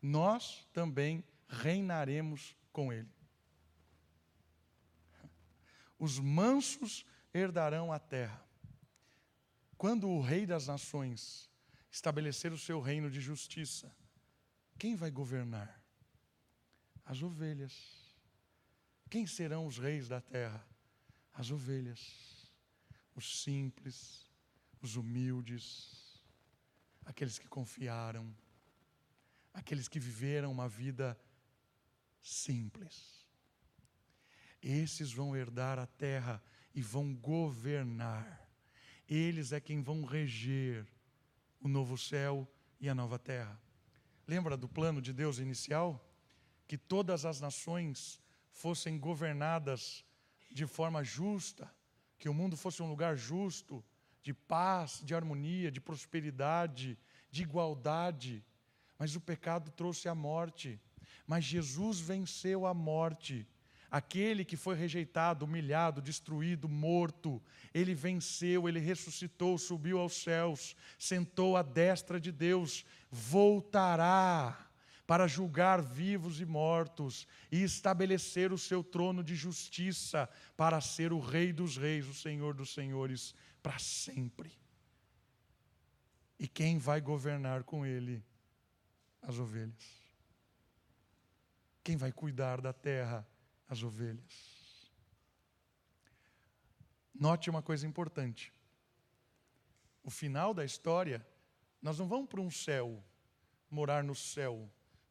Nós também reinaremos com Ele. Os mansos herdarão a terra. Quando o Rei das Nações estabelecer o seu reino de justiça, quem vai governar? As ovelhas. Quem serão os reis da terra? As ovelhas. Os simples, os humildes, aqueles que confiaram, aqueles que viveram uma vida simples. Esses vão herdar a terra e vão governar. Eles é quem vão reger o novo céu e a nova terra. Lembra do plano de Deus inicial? Que todas as nações fossem governadas de forma justa, que o mundo fosse um lugar justo, de paz, de harmonia, de prosperidade, de igualdade. Mas o pecado trouxe a morte. Mas Jesus venceu a morte Aquele que foi rejeitado, humilhado, destruído, morto, ele venceu, ele ressuscitou, subiu aos céus, sentou à destra de Deus, voltará para julgar vivos e mortos e estabelecer o seu trono de justiça para ser o Rei dos Reis, o Senhor dos Senhores, para sempre. E quem vai governar com ele? As ovelhas. Quem vai cuidar da terra? as ovelhas. Note uma coisa importante. O final da história, nós não vamos para um céu, morar no céu,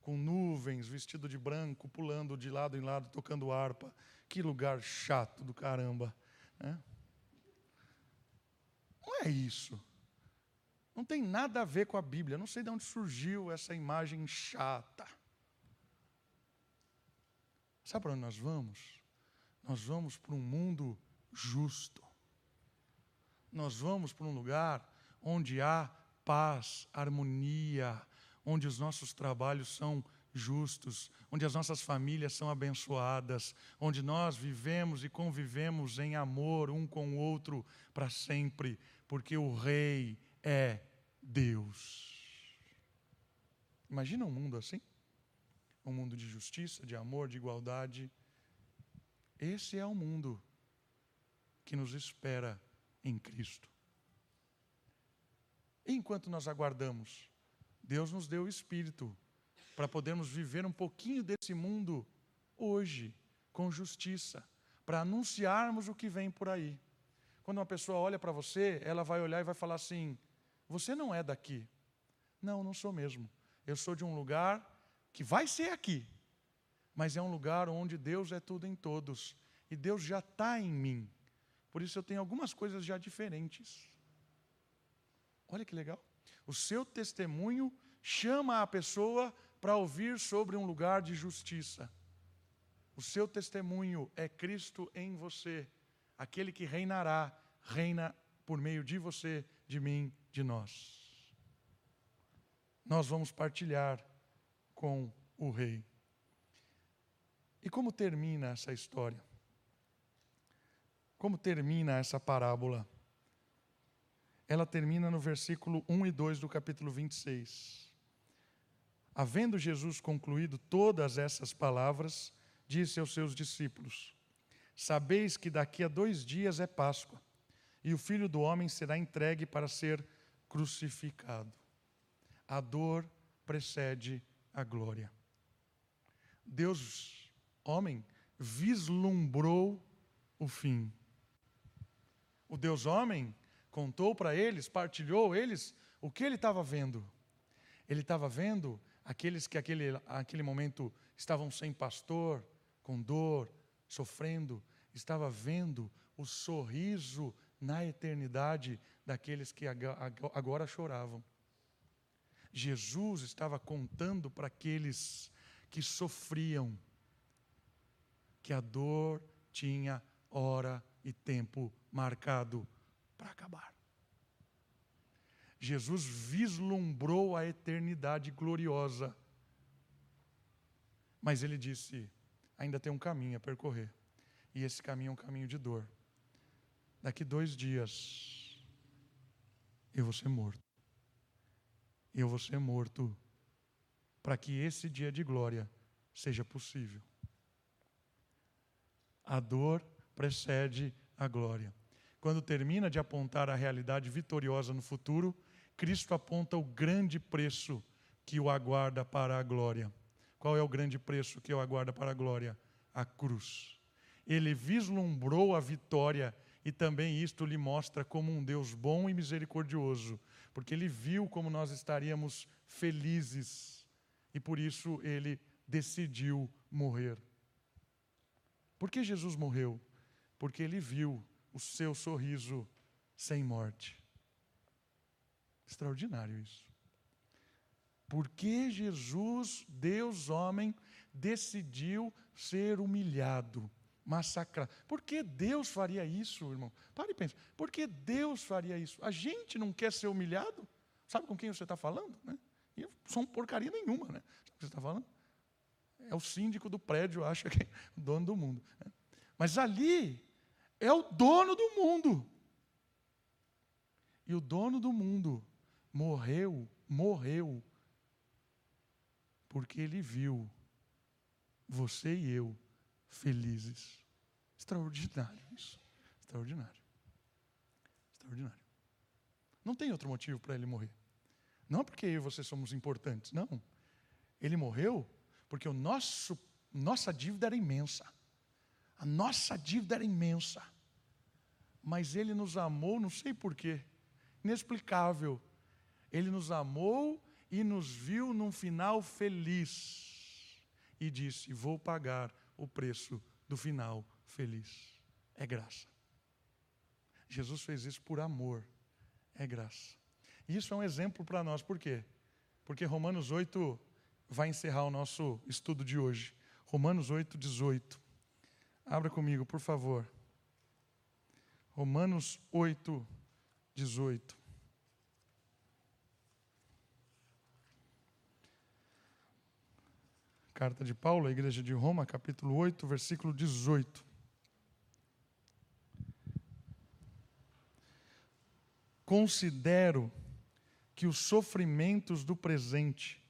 com nuvens, vestido de branco, pulando de lado em lado, tocando harpa. Que lugar chato do caramba. Né? Não é isso. Não tem nada a ver com a Bíblia. Não sei de onde surgiu essa imagem chata. Sabe para onde nós vamos? Nós vamos para um mundo justo. Nós vamos para um lugar onde há paz, harmonia, onde os nossos trabalhos são justos, onde as nossas famílias são abençoadas, onde nós vivemos e convivemos em amor um com o outro para sempre, porque o Rei é Deus. Imagina um mundo assim? um mundo de justiça, de amor, de igualdade. Esse é o mundo que nos espera em Cristo. Enquanto nós aguardamos, Deus nos deu o Espírito para podermos viver um pouquinho desse mundo hoje, com justiça, para anunciarmos o que vem por aí. Quando uma pessoa olha para você, ela vai olhar e vai falar assim: Você não é daqui. Não, não sou mesmo. Eu sou de um lugar que vai ser aqui, mas é um lugar onde Deus é tudo em todos e Deus já está em mim. Por isso eu tenho algumas coisas já diferentes. Olha que legal. O seu testemunho chama a pessoa para ouvir sobre um lugar de justiça. O seu testemunho é Cristo em você, aquele que reinará, reina por meio de você, de mim, de nós. Nós vamos partilhar com o rei. E como termina essa história? Como termina essa parábola? Ela termina no versículo 1 e 2 do capítulo 26. Havendo Jesus concluído todas essas palavras, disse aos seus discípulos: Sabeis que daqui a dois dias é Páscoa, e o filho do homem será entregue para ser crucificado. A dor precede a glória. Deus, homem, vislumbrou o fim. O Deus homem contou para eles, partilhou eles o que ele estava vendo. Ele estava vendo aqueles que aquele, aquele momento estavam sem pastor, com dor, sofrendo, estava vendo o sorriso na eternidade daqueles que agora choravam. Jesus estava contando para aqueles que sofriam que a dor tinha hora e tempo marcado para acabar. Jesus vislumbrou a eternidade gloriosa. Mas ele disse: ainda tem um caminho a percorrer. E esse caminho é um caminho de dor. Daqui dois dias, eu vou ser morto. Eu vou ser morto para que esse dia de glória seja possível. A dor precede a glória. Quando termina de apontar a realidade vitoriosa no futuro, Cristo aponta o grande preço que o aguarda para a glória. Qual é o grande preço que o aguarda para a glória? A cruz. Ele vislumbrou a vitória e também isto lhe mostra como um Deus bom e misericordioso, porque ele viu como nós estaríamos felizes e por isso ele decidiu morrer. Por que Jesus morreu? Porque ele viu o seu sorriso sem morte. Extraordinário isso. Por que Jesus, Deus homem, decidiu ser humilhado, massacrado? Por que Deus faria isso, irmão? Pare e pense. Por que Deus faria isso? A gente não quer ser humilhado? Sabe com quem você está falando? Né? Eu sou um porcaria nenhuma, né? Sabe o que você está falando? É o síndico do prédio, acha que é o dono do mundo. Né? Mas ali é o dono do mundo. E o dono do mundo morreu, morreu, porque ele viu você e eu felizes. Extraordinário isso. Extraordinário. Extraordinário. Não tem outro motivo para ele morrer. Não porque eu e você somos importantes, não. Ele morreu porque o nosso, nossa dívida era imensa. A nossa dívida era imensa. Mas Ele nos amou, não sei porquê, inexplicável. Ele nos amou e nos viu num final feliz. E disse: Vou pagar o preço do final feliz. É graça. Jesus fez isso por amor. É graça. Isso é um exemplo para nós, por quê? Porque Romanos 8 vai encerrar o nosso estudo de hoje. Romanos 8, 18. Abra comigo, por favor. Romanos 8, 18. Carta de Paulo à Igreja de Roma, capítulo 8, versículo 18. Considero que os sofrimentos do presente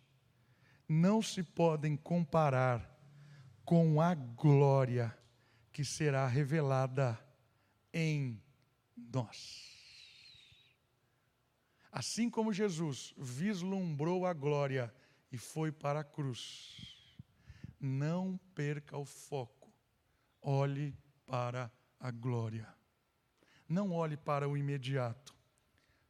não se podem comparar com a glória que será revelada em nós. Assim como Jesus vislumbrou a glória e foi para a cruz, não perca o foco, olhe para a glória. Não olhe para o imediato.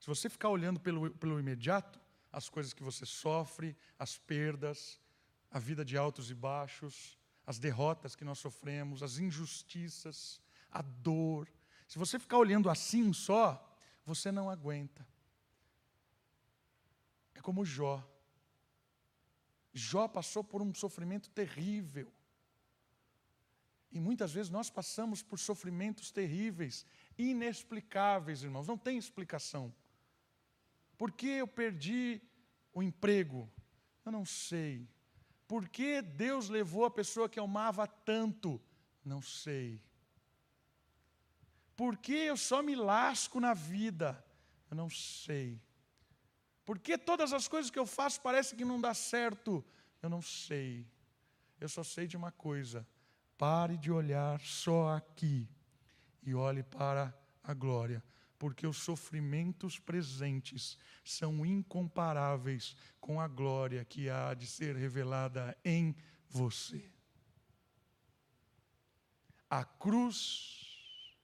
Se você ficar olhando pelo, pelo imediato, as coisas que você sofre, as perdas, a vida de altos e baixos, as derrotas que nós sofremos, as injustiças, a dor. Se você ficar olhando assim só, você não aguenta. É como Jó. Jó passou por um sofrimento terrível. E muitas vezes nós passamos por sofrimentos terríveis, inexplicáveis, irmãos, não tem explicação. Por que eu perdi o emprego? Eu não sei. Por que Deus levou a pessoa que eu amava tanto? Não sei. Por que eu só me lasco na vida? Eu não sei. Por que todas as coisas que eu faço parece que não dá certo? Eu não sei. Eu só sei de uma coisa: pare de olhar só aqui e olhe para a glória porque os sofrimentos presentes são incomparáveis com a glória que há de ser revelada em você. A cruz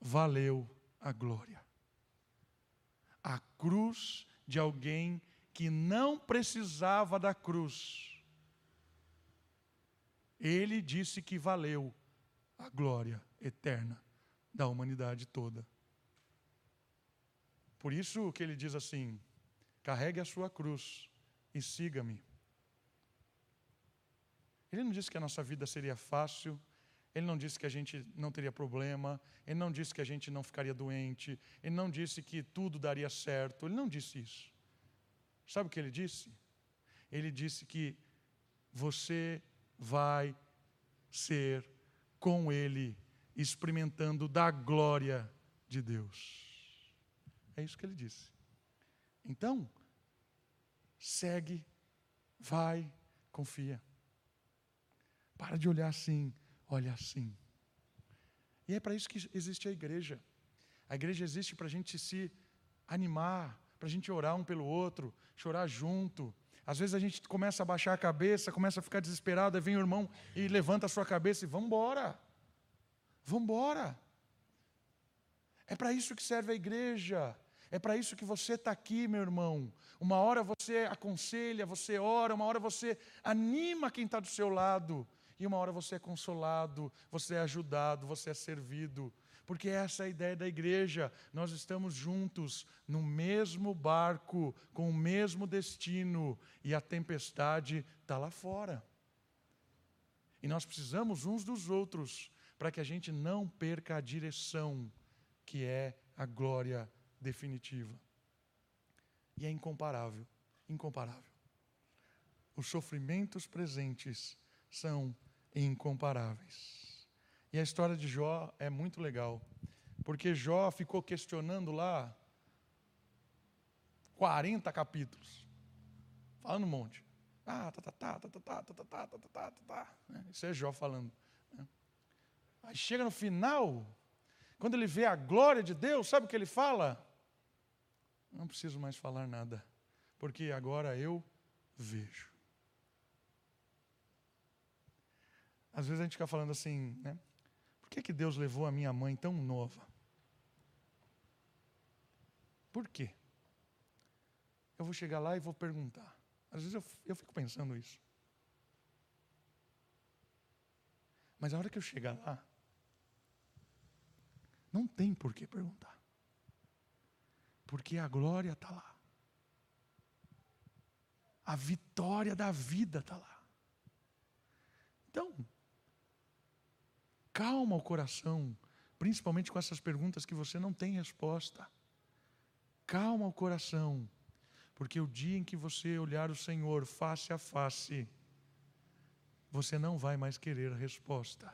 valeu a glória. A cruz de alguém que não precisava da cruz. Ele disse que valeu a glória eterna da humanidade toda. Por isso que ele diz assim: carregue a sua cruz e siga-me. Ele não disse que a nossa vida seria fácil, Ele não disse que a gente não teria problema, ele não disse que a gente não ficaria doente, ele não disse que tudo daria certo, ele não disse isso. Sabe o que ele disse? Ele disse que você vai ser com ele, experimentando da glória de Deus. É isso que ele disse. Então, segue, vai, confia. Para de olhar assim, olha assim. E é para isso que existe a igreja. A igreja existe para a gente se animar, para a gente orar um pelo outro, chorar junto. Às vezes a gente começa a baixar a cabeça, começa a ficar desesperado, aí vem o irmão e levanta a sua cabeça e vamos embora. Vamos embora. É para isso que serve a igreja. É para isso que você está aqui, meu irmão. Uma hora você aconselha, você ora, uma hora você anima quem está do seu lado, e uma hora você é consolado, você é ajudado, você é servido. Porque essa é a ideia da igreja. Nós estamos juntos no mesmo barco, com o mesmo destino, e a tempestade está lá fora. E nós precisamos uns dos outros para que a gente não perca a direção, que é a glória definitiva. E é incomparável, incomparável. Os sofrimentos presentes são incomparáveis. E a história de Jó é muito legal, porque Jó ficou questionando lá 40 capítulos, falando um monte. Ah, tá, tá, tá, tá, tá, tá, tá, tá, tá, tá, tá, tá, tá. Isso é Jó falando. Aí chega no final, quando ele vê a glória de Deus, sabe o que ele fala? Não preciso mais falar nada, porque agora eu vejo. Às vezes a gente fica falando assim, né? Por que, que Deus levou a minha mãe tão nova? Por quê? Eu vou chegar lá e vou perguntar. Às vezes eu, eu fico pensando isso. Mas a hora que eu chegar lá, não tem por que perguntar porque a glória está lá. A vitória da vida está lá. Então, calma o coração, principalmente com essas perguntas que você não tem resposta. Calma o coração, porque o dia em que você olhar o Senhor face a face, você não vai mais querer a resposta.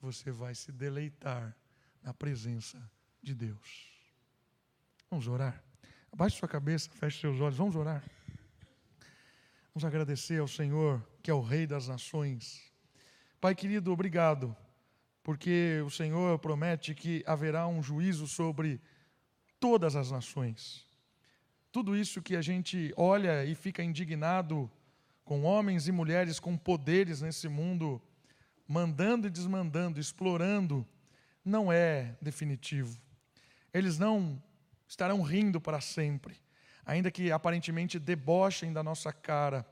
Você vai se deleitar na presença de Deus. Vamos orar. Abaixe sua cabeça, feche seus olhos. Vamos orar. Vamos agradecer ao Senhor, que é o Rei das nações. Pai querido, obrigado, porque o Senhor promete que haverá um juízo sobre todas as nações. Tudo isso que a gente olha e fica indignado com homens e mulheres com poderes nesse mundo, mandando e desmandando, explorando, não é definitivo. Eles não estarão rindo para sempre, ainda que aparentemente debochem da nossa cara,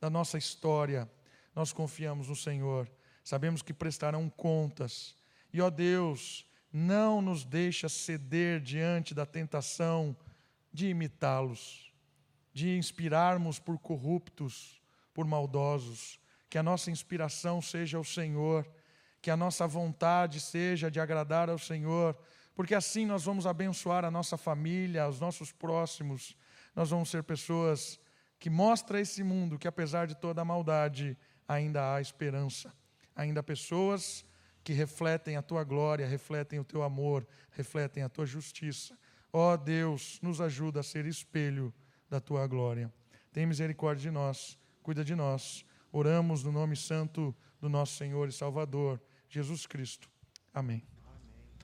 da nossa história. Nós confiamos no Senhor, sabemos que prestarão contas. E ó Deus, não nos deixa ceder diante da tentação de imitá-los, de inspirarmos por corruptos, por maldosos. Que a nossa inspiração seja o Senhor, que a nossa vontade seja de agradar ao Senhor, porque assim nós vamos abençoar a nossa família, os nossos próximos. Nós vamos ser pessoas que mostram a esse mundo que, apesar de toda a maldade, ainda há esperança. Ainda há pessoas que refletem a tua glória, refletem o teu amor, refletem a tua justiça. Ó oh, Deus, nos ajuda a ser espelho da tua glória. Tem misericórdia de nós, cuida de nós. Oramos no nome santo do nosso Senhor e Salvador, Jesus Cristo. Amém.